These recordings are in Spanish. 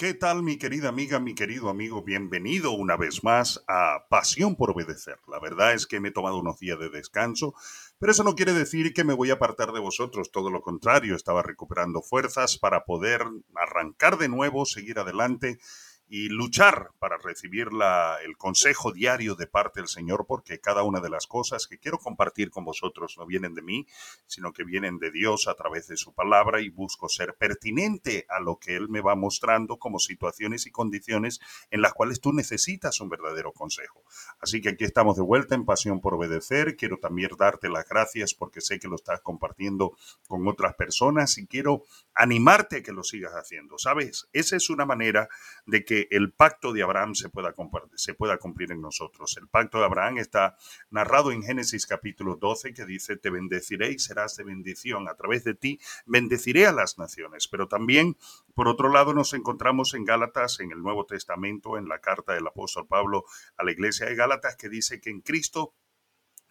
¿Qué tal mi querida amiga, mi querido amigo? Bienvenido una vez más a Pasión por Obedecer. La verdad es que me he tomado unos días de descanso, pero eso no quiere decir que me voy a apartar de vosotros, todo lo contrario, estaba recuperando fuerzas para poder arrancar de nuevo, seguir adelante y luchar para recibir la, el consejo diario de parte del Señor, porque cada una de las cosas que quiero compartir con vosotros no vienen de mí, sino que vienen de Dios a través de su palabra y busco ser pertinente a lo que Él me va mostrando como situaciones y condiciones en las cuales tú necesitas un verdadero consejo. Así que aquí estamos de vuelta en Pasión por Obedecer. Quiero también darte las gracias porque sé que lo estás compartiendo con otras personas y quiero animarte a que lo sigas haciendo. ¿Sabes? Esa es una manera de que el pacto de Abraham se pueda, se pueda cumplir en nosotros. El pacto de Abraham está narrado en Génesis capítulo 12 que dice, te bendeciré y serás de bendición. A través de ti bendeciré a las naciones. Pero también, por otro lado, nos encontramos en Gálatas, en el Nuevo Testamento, en la carta del apóstol Pablo a la iglesia de Gálatas, que dice que en Cristo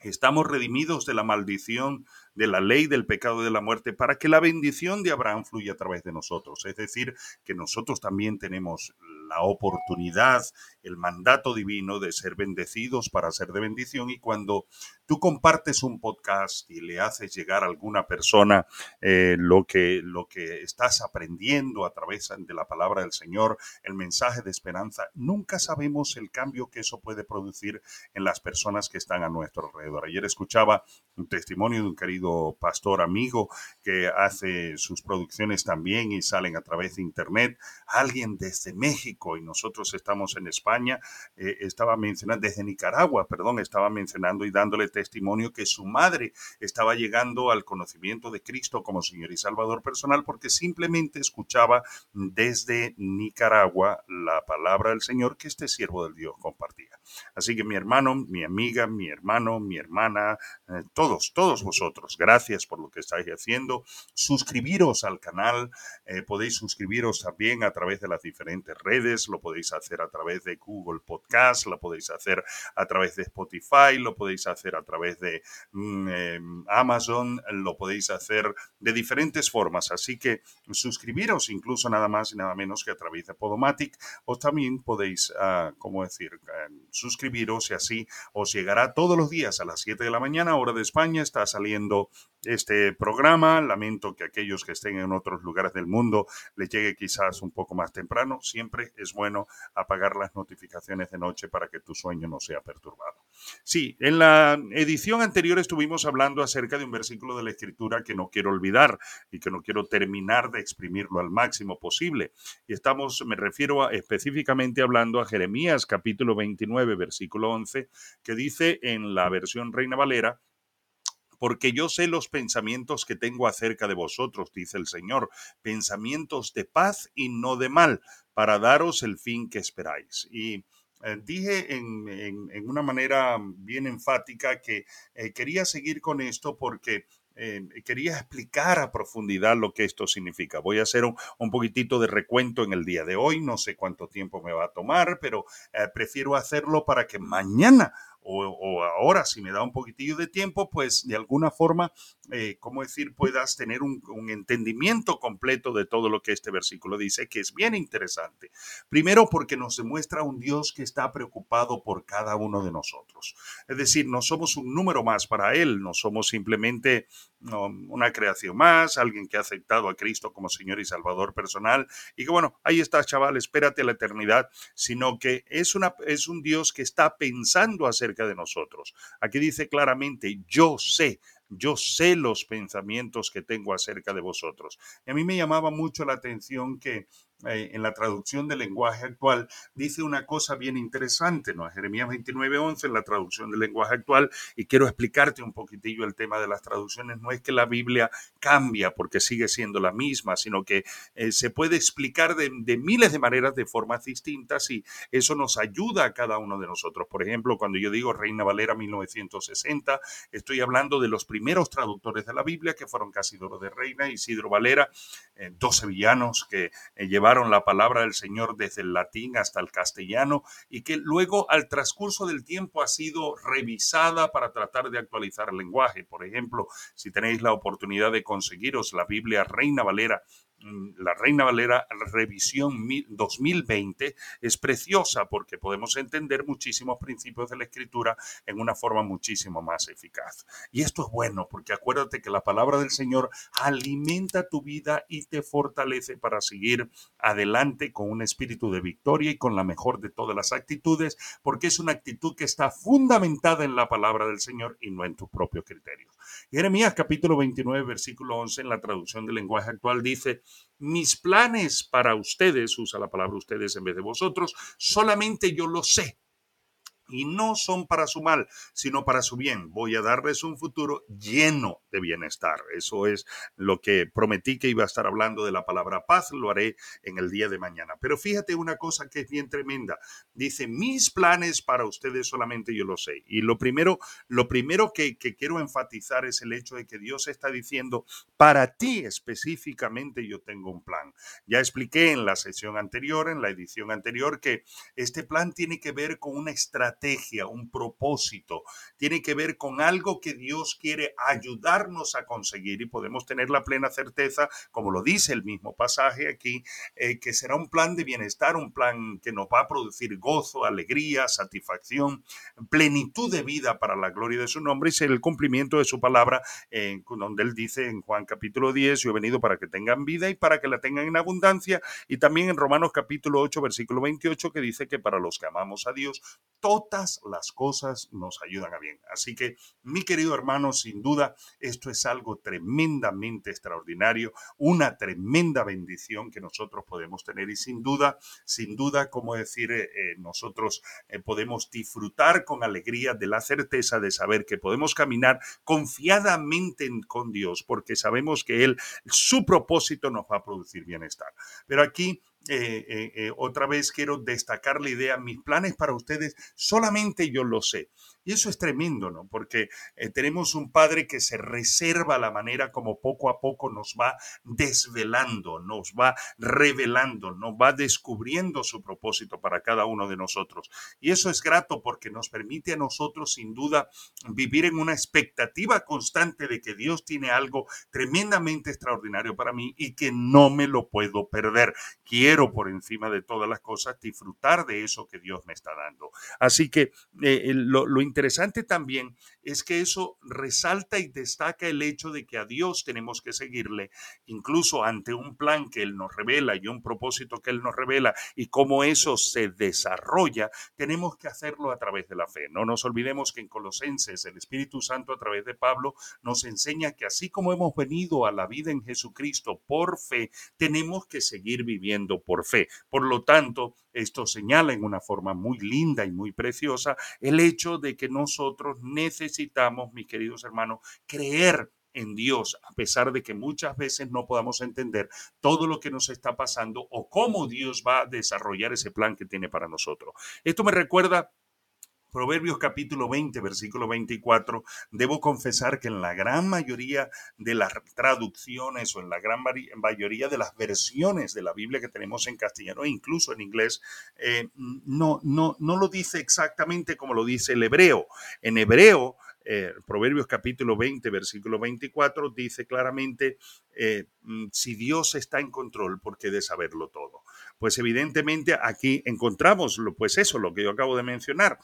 Estamos redimidos de la maldición, de la ley, del pecado y de la muerte, para que la bendición de Abraham fluya a través de nosotros. Es decir, que nosotros también tenemos la oportunidad, el mandato divino de ser bendecidos para ser de bendición. Y cuando tú compartes un podcast y le haces llegar a alguna persona eh, lo, que, lo que estás aprendiendo a través de la palabra del Señor, el mensaje de esperanza, nunca sabemos el cambio que eso puede producir en las personas que están a nuestro alrededor. Ayer escuchaba un testimonio de un querido pastor amigo que hace sus producciones también y salen a través de internet. Alguien desde México y nosotros estamos en España, eh, estaba mencionando, desde Nicaragua, perdón, estaba mencionando y dándole testimonio que su madre estaba llegando al conocimiento de Cristo como Señor y Salvador personal porque simplemente escuchaba desde Nicaragua la palabra del Señor que este siervo del Dios compartía. Así que mi hermano, mi amiga, mi hermano, mi hermana, eh, todos, todos vosotros, gracias por lo que estáis haciendo. Suscribiros al canal, eh, podéis suscribiros también a través de las diferentes redes, lo podéis hacer a través de Google Podcast, lo podéis hacer a través de Spotify, lo podéis hacer a través de mm, em, Amazon, lo podéis hacer de diferentes formas. Así que suscribiros incluso nada más y nada menos que a través de Podomatic o también podéis, uh, ¿cómo decir? Em, suscribiros y así os llegará todos los días a las 7 de la mañana, hora de España. Está saliendo este programa. Lamento que aquellos que estén en otros lugares del mundo les llegue quizás un poco más temprano. Siempre es bueno apagar las notificaciones de noche para que tu sueño no sea perturbado. Sí, en la edición anterior estuvimos hablando acerca de un versículo de la Escritura que no quiero olvidar y que no quiero terminar de exprimirlo al máximo posible. Y estamos, me refiero específicamente hablando a Jeremías capítulo 29, versículo 11, que dice en la versión Reina Valera, porque yo sé los pensamientos que tengo acerca de vosotros, dice el Señor, pensamientos de paz y no de mal, para daros el fin que esperáis. Y eh, dije en, una manera bien enfática que eh, quería seguir con esto porque eh, quería explicar a profundidad lo que esto significa. Voy a hacer un, un, poquitito de recuento en el día de hoy, no sé cuánto tiempo me va a tomar, pero prefiero hacerlo para que mañana o, ahora si me da un poquitillo de tiempo, pues de alguna forma, eh, ¿cómo decir?, puedas tener un, entendimiento completo de todo lo que este versículo dice, que es bien interesante. Primero porque nos demuestra un Dios que está preocupado por cada uno de nosotros. Es decir, no somos un número más para Él, no somos simplemente una creación más, alguien que ha aceptado a Cristo como Señor y Salvador personal y que bueno, ahí está chaval, espérate la eternidad, sino que es, es un Dios que está pensando acerca de nosotros. Aquí dice claramente, yo sé, yo sé los pensamientos que tengo acerca de vosotros. Y a mí me llamaba mucho la atención que eh, en la traducción del lenguaje actual, dice una cosa bien interesante, ¿no? Jeremías 29:11 en la traducción del lenguaje actual, y quiero explicarte un poquitillo el tema de las traducciones. No es que la Biblia cambia porque sigue siendo la misma, sino que eh, se puede explicar de, miles de maneras, de formas distintas, y eso nos ayuda a cada uno de nosotros. Por ejemplo, cuando yo digo Reina Valera 1960, estoy hablando de los primeros traductores de la Biblia, que fueron Casidoro de Reina, Isidro Valera, eh, dos sevillanos que llevaron la palabra del Señor desde el latín hasta el castellano y que luego al transcurso del tiempo ha sido revisada para tratar de actualizar el lenguaje. Por ejemplo, si tenéis la oportunidad de conseguiros la Biblia Reina Valera la Reina Valera Revisión 2020 es preciosa porque podemos entender muchísimos principios de la escritura en una forma muchísimo más eficaz. Y esto es bueno porque acuérdate que la palabra del Señor alimenta tu vida y te fortalece para seguir adelante con un espíritu de victoria y con la mejor de todas las actitudes, porque es una actitud que está fundamentada en la palabra del Señor y no en tus propios criterios. Jeremías capítulo 29, versículo 11 en la traducción del lenguaje actual dice, mis planes para ustedes, usa la palabra ustedes en vez de vosotros, solamente yo lo sé y no son para su mal, sino para su bien. Voy a darles un futuro lleno de bienestar. Eso es lo que prometí que iba a estar hablando de la palabra paz, lo haré en el día de mañana. Pero fíjate una cosa que es bien tremenda. Dice, mis planes para ustedes solamente yo lo sé. Y lo primero, lo primero que, que quiero enfatizar es el hecho de que Dios está diciendo, para ti específicamente yo tengo un plan. Ya expliqué en la sesión anterior, en la edición anterior, que este plan tiene que ver con una estrategia un propósito, tiene que ver con algo que Dios quiere ayudarnos a conseguir y podemos tener la plena certeza, como lo dice el mismo pasaje aquí, eh, que será un plan de bienestar, un plan que nos va a producir gozo, alegría, satisfacción, plenitud de vida para la gloria de su nombre. Y el cumplimiento de su palabra, eh, donde él dice en Juan capítulo 10, yo he venido para que tengan vida y para que la tengan en abundancia, y también en Romanos capítulo 8, versículo 28, que dice que para los que amamos a Dios, todas las cosas nos ayudan a bien. Así que, mi querido hermano, sin duda, esto es algo tremendamente extraordinario, una tremenda bendición que nosotros podemos tener y sin duda, sin duda, como decir, eh, eh, nosotros eh, podemos disfrutar con alegría de la certeza de saber que podemos caminar confiadamente con Dios porque sabemos que Él, su propósito nos va a producir bienestar. Pero aquí eh, eh, eh, otra vez quiero destacar la idea, mis planes para ustedes solamente yo lo sé. Y eso es tremendo, ¿no? Porque eh, tenemos un Padre que se reserva la manera como poco a poco nos va desvelando, nos va revelando, nos va descubriendo su propósito para cada uno de nosotros. Y eso es grato porque nos permite a nosotros, sin duda, vivir en una expectativa constante de que Dios tiene algo tremendamente extraordinario para mí y que no me lo puedo perder. Quiero, por encima de todas las cosas, disfrutar de eso que Dios me está dando. Así que eh, lo, lo interesante también es que eso resalta y destaca el hecho de que a Dios tenemos que seguirle, incluso ante un plan que Él nos revela y un propósito que Él nos revela y cómo eso se desarrolla, tenemos que hacerlo a través de la fe. No nos olvidemos que en Colosenses el Espíritu Santo a través de Pablo nos enseña que así como hemos venido a la vida en Jesucristo por fe, tenemos que seguir viviendo por fe. Por lo tanto, esto señala en una forma muy linda y muy preciosa el hecho de que nosotros necesitamos, mis queridos hermanos, creer en Dios, a pesar de que muchas veces no podamos entender todo lo que nos está pasando o cómo Dios va a desarrollar ese plan que tiene para nosotros. Esto me recuerda Proverbios capítulo 20, versículo 24, debo confesar que en la gran mayoría de las traducciones o en la gran mayoría de las versiones de la Biblia que tenemos en castellano e incluso en inglés, eh, no, no, no lo dice exactamente como lo dice el hebreo. En hebreo, eh, Proverbios capítulo 20, versículo 24, dice claramente, eh, mm, si Dios está en control, ¿por qué de saberlo todo? Pues evidentemente aquí encontramos, pues eso, lo que yo acabo de mencionar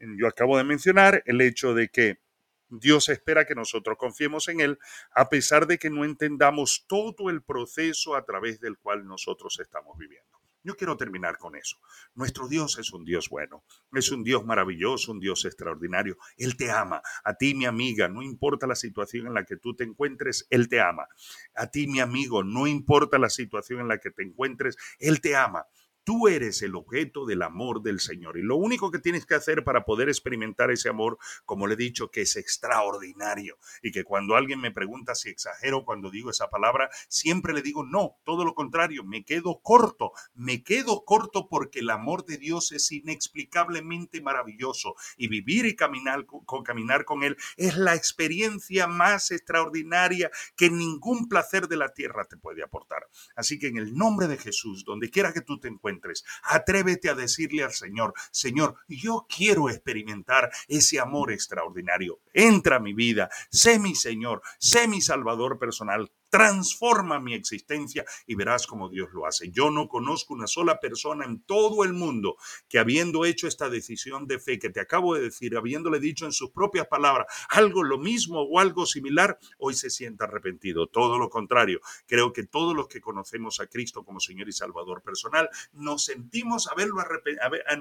yo acabo de mencionar el hecho de que Dios espera que nosotros confiemos en Él a pesar de que no entendamos todo el proceso a través del cual nosotros estamos viviendo. Yo quiero terminar con eso. Nuestro Dios es un Dios bueno, es un Dios maravilloso, un Dios extraordinario. Él te ama. A ti, mi amiga, no importa la situación en la que tú te encuentres, Él te ama. A ti, mi amigo, no importa la situación en la que te encuentres, Él te ama. Tú eres el objeto del amor del Señor. Y lo único que tienes que hacer para poder experimentar ese amor, como le he dicho, que es extraordinario. Y que cuando alguien me pregunta si exagero cuando digo esa palabra, siempre le digo, no, todo lo contrario, me quedo corto. Me quedo corto porque el amor de Dios es inexplicablemente maravilloso. Y vivir y caminar con, caminar con Él es la experiencia más extraordinaria que ningún placer de la tierra te puede aportar. Así que en el nombre de Jesús, donde quiera que tú te encuentres, Atrévete a decirle al Señor, Señor, yo quiero experimentar ese amor extraordinario. Entra a mi vida, sé mi Señor, sé mi Salvador personal, transforma mi existencia y verás cómo Dios lo hace. Yo no conozco una sola persona en todo el mundo que habiendo hecho esta decisión de fe que te acabo de decir, habiéndole dicho en sus propias palabras algo lo mismo o algo similar, hoy se sienta arrepentido. Todo lo contrario, creo que todos los que conocemos a Cristo como Señor y Salvador personal, nos sentimos, haberlo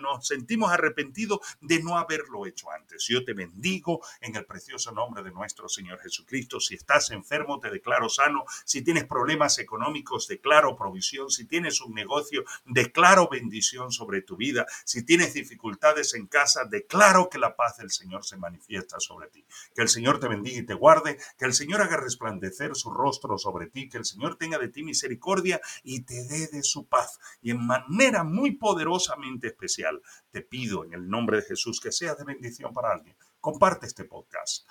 nos sentimos arrepentidos de no haberlo hecho antes. Yo te bendigo en el precioso nombre de nuestro Señor Jesucristo. Si estás enfermo, te declaro sano. Si tienes problemas económicos, declaro provisión. Si tienes un negocio, declaro bendición sobre tu vida. Si tienes dificultades en casa, declaro que la paz del Señor se manifiesta sobre ti. Que el Señor te bendiga y te guarde. Que el Señor haga resplandecer su rostro sobre ti. Que el Señor tenga de ti misericordia y te dé de su paz. Y en manera muy poderosamente especial, te pido en el nombre de Jesús que sea de bendición para alguien. Comparte este podcast,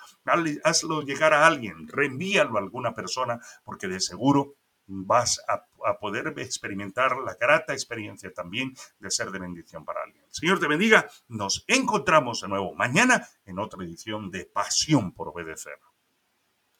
hazlo llegar a alguien, reenvíalo a alguna persona, porque de seguro vas a, poder experimentar la grata experiencia también de ser de bendición para alguien. Señor te bendiga, nos encontramos de nuevo mañana en otra edición de Pasión por Obedecer.